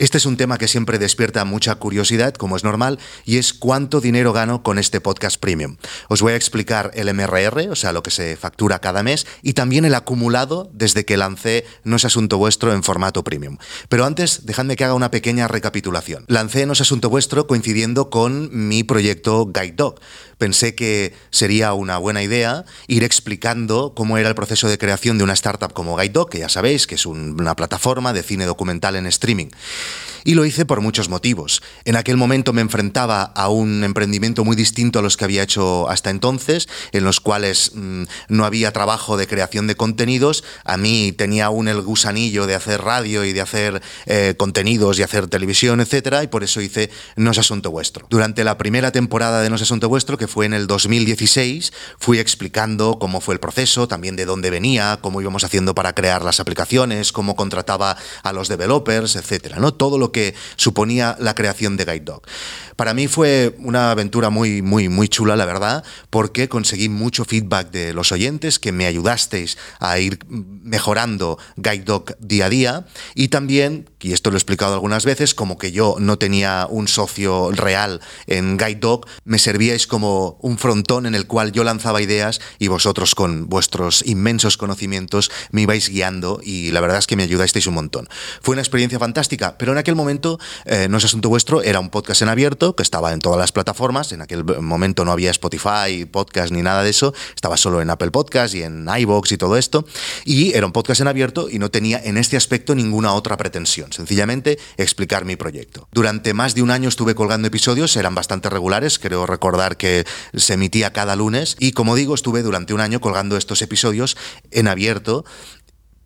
Este es un tema que siempre despierta mucha curiosidad, como es normal, y es cuánto dinero gano con este podcast premium. Os voy a explicar el MRR, o sea, lo que se factura cada mes, y también el acumulado desde que lancé No es Asunto Vuestro en formato premium. Pero antes, dejadme que haga una pequeña recapitulación. Lancé No es Asunto Vuestro coincidiendo con mi proyecto Guide Dog. Pensé que sería una buena idea ir explicando cómo era el proceso de creación de una startup como Guide Dog, que ya sabéis que es una plataforma de cine documental en streaming. Y lo hice por muchos motivos. En aquel momento me enfrentaba a un emprendimiento muy distinto a los que había hecho hasta entonces, en los cuales mm, no había trabajo de creación de contenidos. A mí tenía aún el gusanillo de hacer radio y de hacer eh, contenidos y hacer televisión, etcétera, y por eso hice No es Asunto Vuestro. Durante la primera temporada de No es Asunto Vuestro, que fue en el 2016, fui explicando cómo fue el proceso, también de dónde venía, cómo íbamos haciendo para crear las aplicaciones, cómo contrataba a los developers, etcétera, ¿no? Todo lo que suponía la creación de Guide Dog. Para mí fue una aventura muy, muy, muy chula, la verdad, porque conseguí mucho feedback de los oyentes que me ayudasteis a ir mejorando Guide Dog día a día y también, y esto lo he explicado algunas veces, como que yo no tenía un socio real en Guide Dog, me servíais como un frontón en el cual yo lanzaba ideas y vosotros con vuestros inmensos conocimientos me ibais guiando y la verdad es que me ayudasteis un montón. Fue una experiencia fantástica, pero en aquel momento, eh, no es asunto vuestro, era un podcast en abierto, que estaba en todas las plataformas. En aquel momento no había Spotify, podcast ni nada de eso. Estaba solo en Apple Podcast y en iBox y todo esto. Y era un podcast en abierto y no tenía en este aspecto ninguna otra pretensión. Sencillamente explicar mi proyecto. Durante más de un año estuve colgando episodios, eran bastante regulares. Creo recordar que se emitía cada lunes. Y como digo, estuve durante un año colgando estos episodios en abierto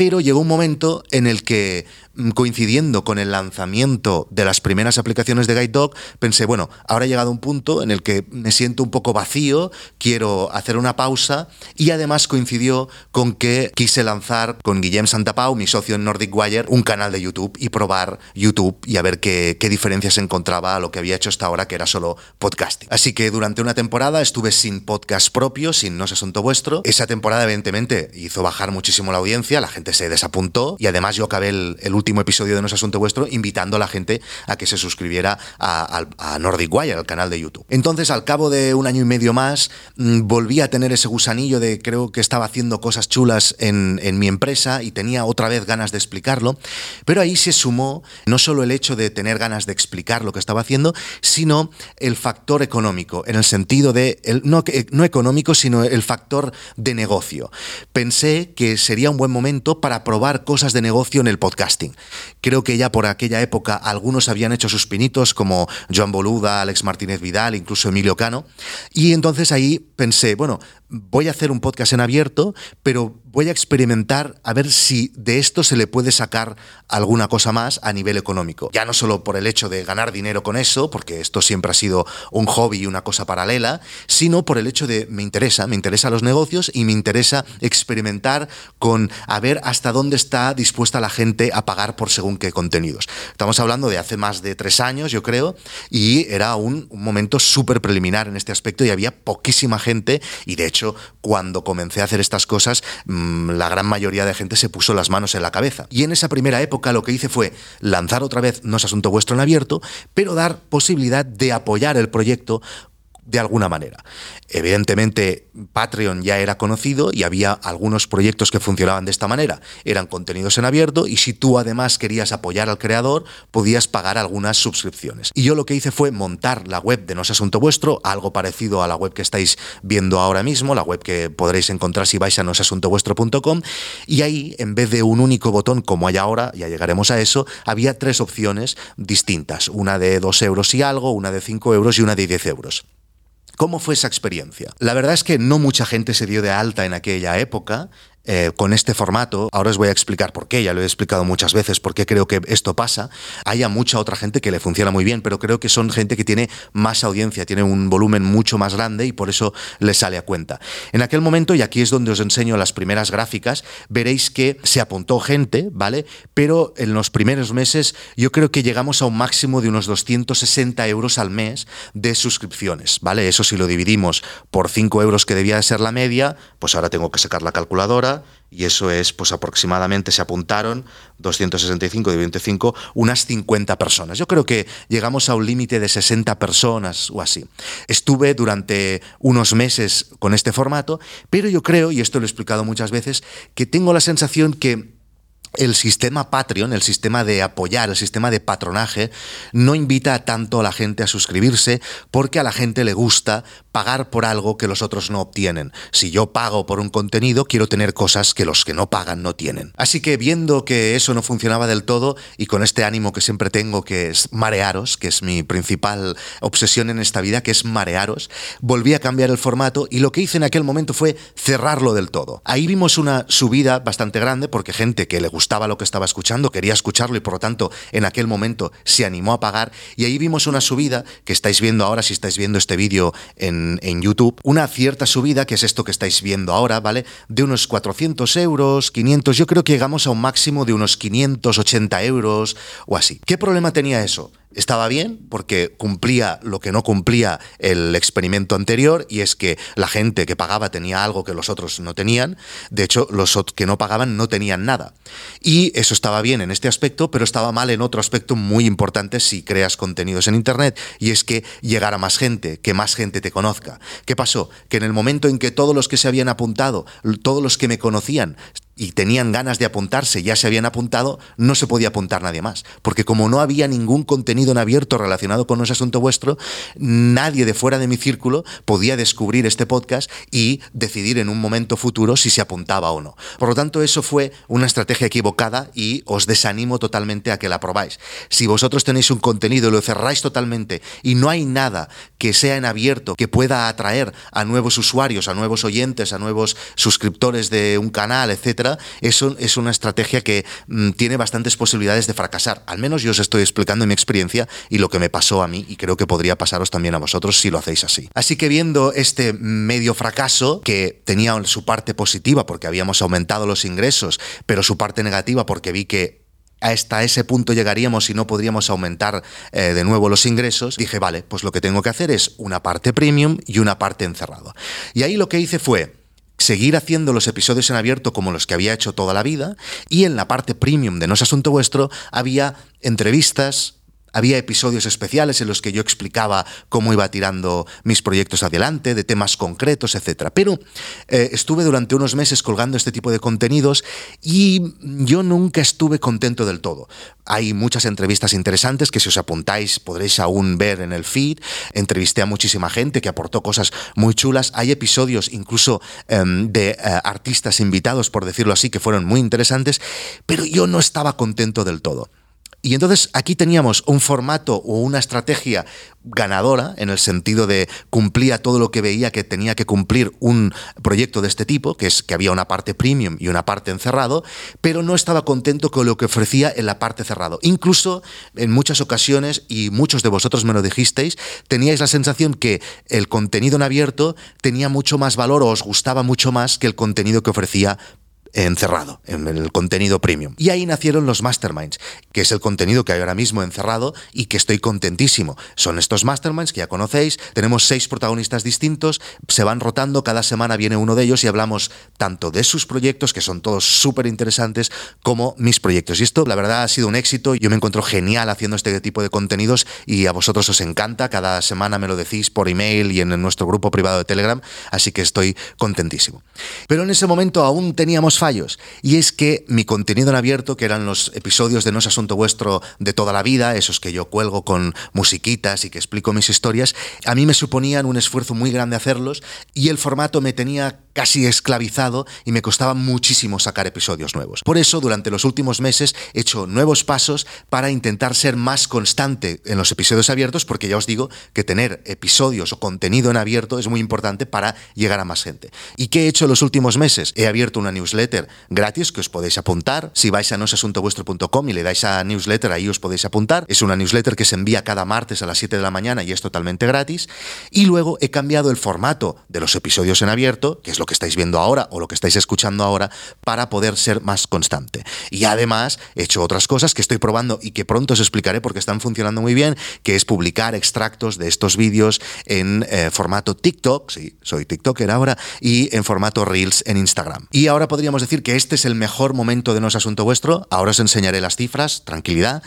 pero llegó un momento en el que Mm, coincidiendo con el lanzamiento de las primeras aplicaciones de Guide Dog, pensé, bueno, ahora ha llegado un punto en el que me siento un poco vacío, quiero hacer una pausa y además coincidió con que quise lanzar con Guillem Santapau, mi socio en Nordic Wire, un canal de YouTube y probar YouTube y a ver qué, qué diferencias encontraba a lo que había hecho hasta ahora, que era solo podcasting. Así que durante una temporada estuve sin podcast propio, sin No es asunto vuestro. Esa temporada, evidentemente, hizo bajar muchísimo la audiencia, la gente se desapuntó y además yo acabé el, último episodio de No es Asunto Vuestro, invitando a la gente a que se suscribiera a, Nordic Wire, al canal de YouTube. Entonces, al cabo de un año y medio más, mm, volví a tener ese gusanillo de creo que estaba haciendo cosas chulas en, mi empresa y tenía otra vez ganas de explicarlo, pero ahí se sumó no solo el hecho de tener ganas de explicar lo que estaba haciendo, sino el factor económico, en el sentido de, no, no económico, sino el factor de negocio. Pensé que sería un buen momento para probar cosas de negocio en el podcasting. Creo que ya por aquella época algunos habían hecho sus pinitos, como Joan Boluda, Alex Martínez Vidal, incluso Emilio Cano. Y entonces ahí pensé, bueno, voy a hacer un podcast en abierto, pero voy a experimentar a ver si de esto se le puede sacar alguna cosa más a nivel económico. Ya no solo por el hecho de ganar dinero con eso, porque esto siempre ha sido un hobby y una cosa paralela, sino por el hecho de me interesa, me interesa los negocios y me interesa experimentar con a ver hasta dónde está dispuesta la gente a pagar por según qué contenidos. Estamos hablando de hace más de tres años, yo creo, y era un, un momento súper preliminar en este aspecto y había poquísima gente y de hecho cuando comencé a hacer estas cosas, mm, la gran mayoría de gente se puso las manos en la cabeza. Y en esa primera época lo que hice fue lanzar otra vez No es Asunto Vuestro en abierto, pero dar posibilidad de apoyar el proyecto de alguna manera. Evidentemente, Patreon ya era conocido y había algunos proyectos que funcionaban de esta manera. Eran contenidos en abierto y si tú además querías apoyar al creador, podías pagar algunas suscripciones. Y yo lo que hice fue montar la web de No Asunto Vuestro, algo parecido a la web que estáis viendo ahora mismo, la web que podréis encontrar si vais a nosasuntovuestro.com. Y ahí, en vez de un único botón como hay ahora, ya llegaremos a eso, había tres opciones distintas. Una de dos euros y algo, una de cinco euros y una de 10 euros. ¿Cómo fue esa experiencia? La verdad es que no mucha gente se dio de alta en aquella época. Eh, con este formato, ahora os voy a explicar por qué, ya lo he explicado muchas veces, por qué creo que esto pasa, haya mucha otra gente que le funciona muy bien, pero creo que son gente que tiene más audiencia, tiene un volumen mucho más grande y por eso le sale a cuenta. En aquel momento, y aquí es donde os enseño las primeras gráficas, veréis que se apuntó gente, ¿vale? Pero en los primeros meses yo creo que llegamos a un máximo de unos 260 euros al mes de suscripciones, ¿vale? Eso si lo dividimos por 5 euros que debía de ser la media, pues ahora tengo que sacar la calculadora, y eso es, pues aproximadamente se apuntaron 265 de 25, unas 50 personas. Yo creo que llegamos a un límite de 60 personas o así. Estuve durante unos meses con este formato, pero yo creo, y esto lo he explicado muchas veces, que tengo la sensación que el sistema Patreon, el sistema de apoyar, el sistema de patronaje, no invita tanto a la gente a suscribirse porque a la gente le gusta pagar por algo que los otros no obtienen. Si yo pago por un contenido, quiero tener cosas que los que no pagan no tienen. Así que viendo que eso no funcionaba del todo y con este ánimo que siempre tengo, que es marearos, que es mi principal obsesión en esta vida, que es marearos, volví a cambiar el formato y lo que hice en aquel momento fue cerrarlo del todo. Ahí vimos una subida bastante grande porque gente que le gustaba lo que estaba escuchando, quería escucharlo y por lo tanto en aquel momento se animó a pagar y ahí vimos una subida que estáis viendo ahora si estáis viendo este vídeo en YouTube, una cierta subida, que es esto que estáis viendo ahora, ¿vale? De unos 400 euros, 500, yo creo que llegamos a un máximo de unos 580 euros o así. ¿Qué problema tenía eso? Estaba bien porque cumplía lo que no cumplía el experimento anterior y es que la gente que pagaba tenía algo que los otros no tenían, de hecho los que no pagaban no tenían nada. Y eso estaba bien en este aspecto, pero estaba mal en otro aspecto muy importante si creas contenidos en Internet y es que llegara más gente, que más gente te conozca. ¿Qué pasó? Que en el momento en que todos los que se habían apuntado, todos los que me conocían, y tenían ganas de apuntarse, ya se habían apuntado, no se podía apuntar nadie más. Porque como no había ningún contenido en abierto relacionado con ese asunto vuestro, nadie de fuera de mi círculo podía descubrir este podcast y decidir en un momento futuro si se apuntaba o no. Por lo tanto, eso fue una estrategia equivocada y os desanimo totalmente a que la probáis. Si vosotros tenéis un contenido lo cerráis totalmente y no hay nada que sea en abierto que pueda atraer a nuevos usuarios, a nuevos oyentes, a nuevos suscriptores de un canal, etcétera, eso es una estrategia que mm, tiene bastantes posibilidades de fracasar. Al menos yo os estoy explicando mi experiencia y lo que me pasó a mí y creo que podría pasaros también a vosotros si lo hacéis así. Así que viendo este medio fracaso que tenía su parte positiva porque habíamos aumentado los ingresos, pero su parte negativa porque vi que hasta ese punto llegaríamos y no podríamos aumentar eh, de nuevo los ingresos, dije, vale, pues lo que tengo que hacer es una parte premium y una parte encerrado. Y ahí lo que hice fue seguir haciendo los episodios en abierto como los que había hecho toda la vida y en la parte premium de No es Asunto Vuestro había entrevistas, había episodios especiales en los que yo explicaba cómo iba tirando mis proyectos adelante, de temas concretos, etc. Pero eh, estuve durante unos meses colgando este tipo de contenidos y yo nunca estuve contento del todo. Hay muchas entrevistas interesantes que si os apuntáis podréis aún ver en el feed. Entrevisté a muchísima gente que aportó cosas muy chulas. Hay episodios incluso em, de eh, artistas invitados, por decirlo así, que fueron muy interesantes, pero yo no estaba contento del todo. Y entonces aquí teníamos un formato o una estrategia ganadora en el sentido de cumplía todo lo que veía que tenía que cumplir un proyecto de este tipo, que es que había una parte premium y una parte encerrado, pero no estaba contento con lo que ofrecía en la parte cerrado. Incluso en muchas ocasiones, y muchos de vosotros me lo dijisteis, teníais la sensación que el contenido en abierto tenía mucho más valor o os gustaba mucho más que el contenido que ofrecía encerrado en el contenido premium. Y ahí nacieron los masterminds, que es el contenido que hay ahora mismo encerrado y que estoy contentísimo. Son estos masterminds que ya conocéis, tenemos seis protagonistas distintos, se van rotando, cada semana viene uno de ellos y hablamos tanto de sus proyectos, que son todos súper interesantes, como mis proyectos. Y esto, la verdad, ha sido un éxito. Yo me encuentro genial haciendo este tipo de contenidos y a vosotros os encanta. Cada semana me lo decís por email y en nuestro grupo privado de Telegram, así que estoy contentísimo. Pero en ese momento aún teníamos fallos. Y es que mi contenido en abierto, que eran los episodios de No es Asunto Vuestro de toda la vida, esos que yo cuelgo con musiquitas y que explico mis historias, a mí me suponían un esfuerzo muy grande hacerlos y el formato me tenía casi esclavizado y me costaba muchísimo sacar episodios nuevos. Por eso, durante los últimos meses he hecho nuevos pasos para intentar ser más constante en los episodios abiertos, porque ya os digo que tener episodios o contenido en abierto es muy importante para llegar a más gente. ¿Y qué he hecho en los últimos meses? He abierto una newsletter gratis que os podéis apuntar. Si vais a nosasuntovuestro.com y le dais a newsletter, ahí os podéis apuntar. Es una newsletter que se envía cada martes a las 7 de la mañana y es totalmente gratis. Y luego he cambiado el formato de los episodios en abierto, que es lo que estáis viendo ahora o lo que estáis escuchando ahora, para poder ser más constante. Y además he hecho otras cosas que estoy probando y que pronto os explicaré porque están funcionando muy bien, que es publicar extractos de estos vídeos en eh, formato TikTok, sí, soy TikToker ahora, y en formato Reels en Instagram. Y ahora podríamos decir que este es el mejor momento de No es Asunto Vuestro, ahora os enseñaré las cifras, tranquilidad,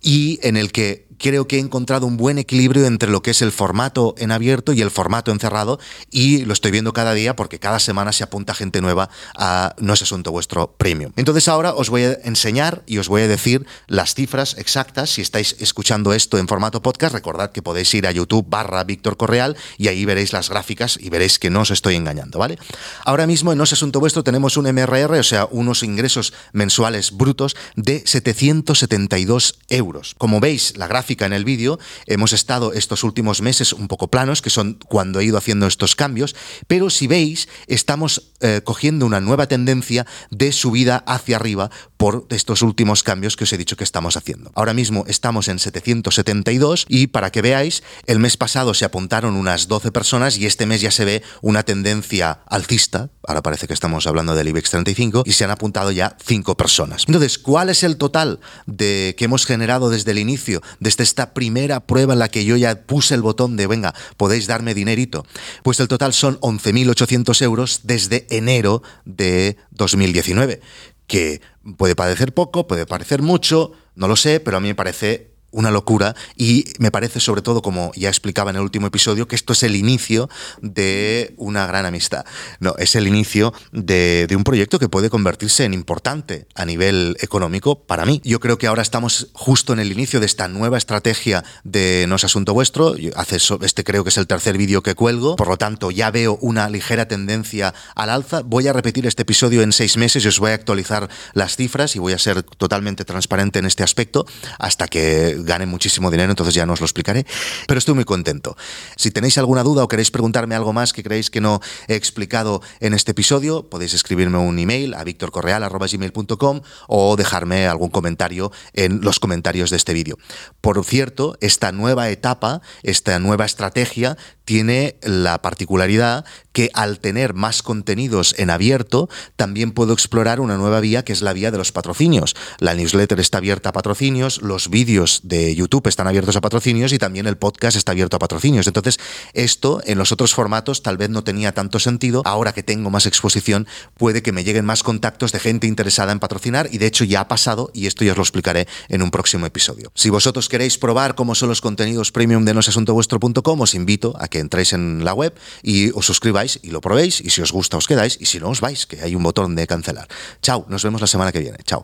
y en el que creo que he encontrado un buen equilibrio entre lo que es el formato en abierto y el formato encerrado y lo estoy viendo cada día porque cada semana se apunta gente nueva a No es asunto vuestro premium. Entonces ahora os voy a enseñar y os voy a decir las cifras exactas. Si estáis escuchando esto en formato podcast, recordad que podéis ir a YouTube barra Víctor Correal y ahí veréis las gráficas y veréis que no os estoy engañando, ¿vale? Ahora mismo en No es asunto vuestro tenemos un MRR, o sea, unos ingresos mensuales brutos de 772 euros. Como veis, la gráfica en el vídeo, hemos estado estos últimos meses un poco planos, que son cuando he ido haciendo estos cambios, pero si veis, estamos eh, cogiendo una nueva tendencia de subida hacia arriba por estos últimos cambios que os he dicho que estamos haciendo. Ahora mismo estamos en 772 y para que veáis, el mes pasado se apuntaron unas 12 personas y este mes ya se ve una tendencia alcista, ahora parece que estamos hablando del IBEX 35, y se han apuntado ya 5 personas. Entonces, ¿cuál es el total de que hemos generado desde el inicio de este esta primera prueba en la que yo ya puse el botón de, venga, podéis darme dinerito, pues el total son 11.800 euros desde enero de 2019, que puede parecer poco, puede parecer mucho, no lo sé, pero a mí me parece una locura y me parece sobre todo, como ya explicaba en el último episodio, que esto es el inicio de una gran amistad. No, es el inicio de, un proyecto que puede convertirse en importante a nivel económico para mí. Yo creo que ahora estamos justo en el inicio de esta nueva estrategia de No es Asunto Vuestro. Este creo que es el tercer vídeo que cuelgo, por lo tanto ya veo una ligera tendencia al alza. Voy a repetir este episodio en seis meses y os voy a actualizar las cifras y voy a ser totalmente transparente en este aspecto hasta que gane muchísimo dinero, entonces ya no os lo explicaré, pero estoy muy contento. Si tenéis alguna duda o queréis preguntarme algo más que creéis que no he explicado en este episodio, podéis escribirme un email a victorcorreal.gmail.com o dejarme algún comentario en los comentarios de este vídeo. Por cierto, esta nueva etapa, esta nueva estrategia tiene la particularidad que al tener más contenidos en abierto, también puedo explorar una nueva vía que es la vía de los patrocinios. La newsletter está abierta a patrocinios, los vídeos de YouTube están abiertos a patrocinios y también el podcast está abierto a patrocinios. Entonces, esto en los otros formatos tal vez no tenía tanto sentido. Ahora que tengo más exposición, puede que me lleguen más contactos de gente interesada en patrocinar y de hecho ya ha pasado y esto ya os lo explicaré en un próximo episodio. Si vosotros queréis probar cómo son los contenidos premium de nosasuntovuestro.com, os invito a que entréis en la web y os suscribáis y lo probéis y si os gusta os quedáis y si no os vais, que hay un botón de cancelar. Chao, nos vemos la semana que viene. Chao.